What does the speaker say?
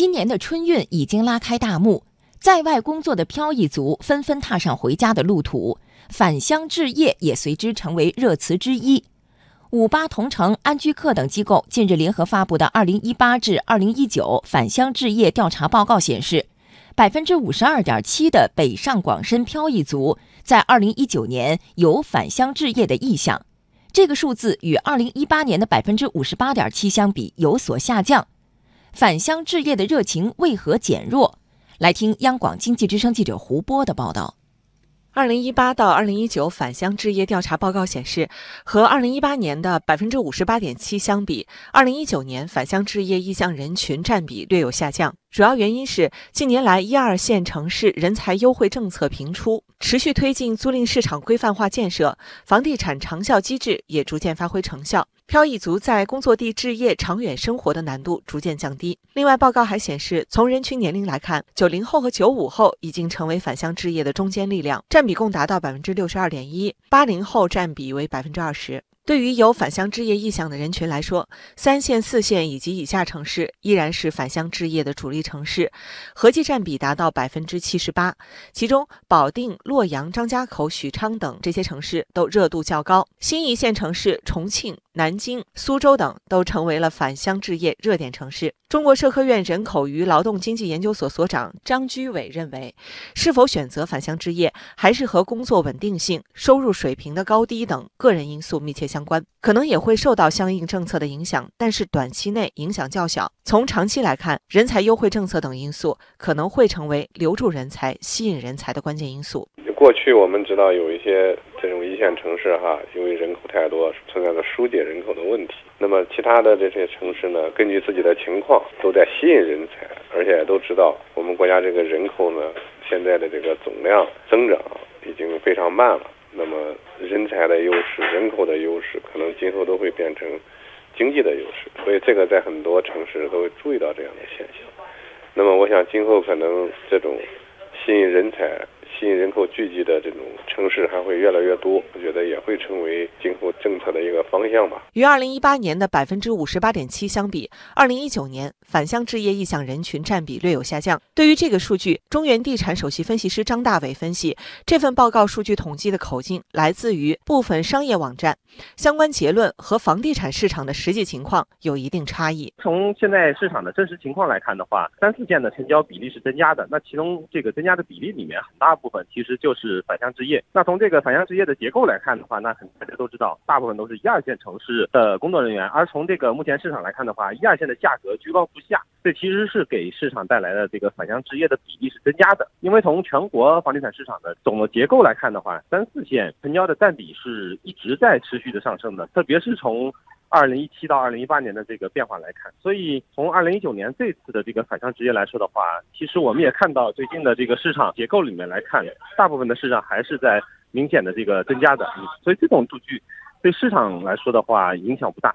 今年的春运已经拉开大幕，在外工作的漂移族纷纷踏上回家的路途，返乡置业也随之成为热词之一。五八同城、安居客等机构近日联合发布的《二零一八至二零一九返乡置业调查报告》显示，百分之五十二点七的北上广深漂移族在二零一九年有返乡置业的意向，这个数字与二零一八年的百分之五十八点七相比有所下降。返乡置业的热情为何减弱？来听央广经济之声记者胡波的报道。二零一八到二零一九返乡置业调查报告显示，和二零一八年的百分之五十八点七相比，二零一九年返乡置业意向人群占比略有下降。主要原因是近年来一二线城市人才优惠政策频出，持续推进租赁市场规范化建设，房地产长效机制也逐渐发挥成效。漂移族在工作地置业、长远生活的难度逐渐降低。另外，报告还显示，从人群年龄来看，九零后和九五后已经成为返乡置业的中坚力量，占比共达到百分之六十二点一，八零后占比为百分之二十。对于有返乡置业意向的人群来说，三线、四线以及以下城市依然是返乡置业的主力城市，合计占比达到百分之七十八。其中，保定、洛阳、张家口、许昌等这些城市都热度较高，新一线城市重庆。南京、苏州等都成为了返乡置业热点城市。中国社科院人口与劳动经济研究所所长张居伟认为，是否选择返乡置业，还是和工作稳定性、收入水平的高低等个人因素密切相关，可能也会受到相应政策的影响，但是短期内影响较小。从长期来看，人才优惠政策等因素可能会成为留住人才、吸引人才的关键因素。过去我们知道有一些。这种一线城市哈，因为人口太多，存在着疏解人口的问题。那么其他的这些城市呢，根据自己的情况，都在吸引人才，而且都知道我们国家这个人口呢，现在的这个总量增长已经非常慢了。那么人才的优势、人口的优势，可能今后都会变成经济的优势。所以这个在很多城市都会注意到这样的现象。那么我想今后可能这种吸引人才。吸引人口聚集的这种城市还会越来越多，我觉得也会成为今后政策的一个方向吧。与二零一八年的百分之五十八点七相比，二零一九年返乡置业意向人群占比略有下降。对于这个数据，中原地产首席分析师张大伟分析，这份报告数据统计的口径来自于部分商业网站，相关结论和房地产市场的实际情况有一定差异。从现在市场的真实情况来看的话，三四线的成交比例是增加的，那其中这个增加的比例里面很大部分其实就是返乡置业。那从这个返乡置业的结构来看的话，那很大家都知道，大部分都是一二线城市的工作人员。而从这个目前市场来看的话，一二线的价格居高不下，这其实是给市场带来的这个返乡置业的比例是增加的。因为从全国房地产市场的总的结构来看的话，三四线成交的占比是一直在持续的上升的，特别是从。二零一七到二零一八年的这个变化来看，所以从二零一九年这次的这个反向职业来说的话，其实我们也看到最近的这个市场结构里面来看，大部分的市场还是在明显的这个增加的，所以这种数据对市场来说的话影响不大。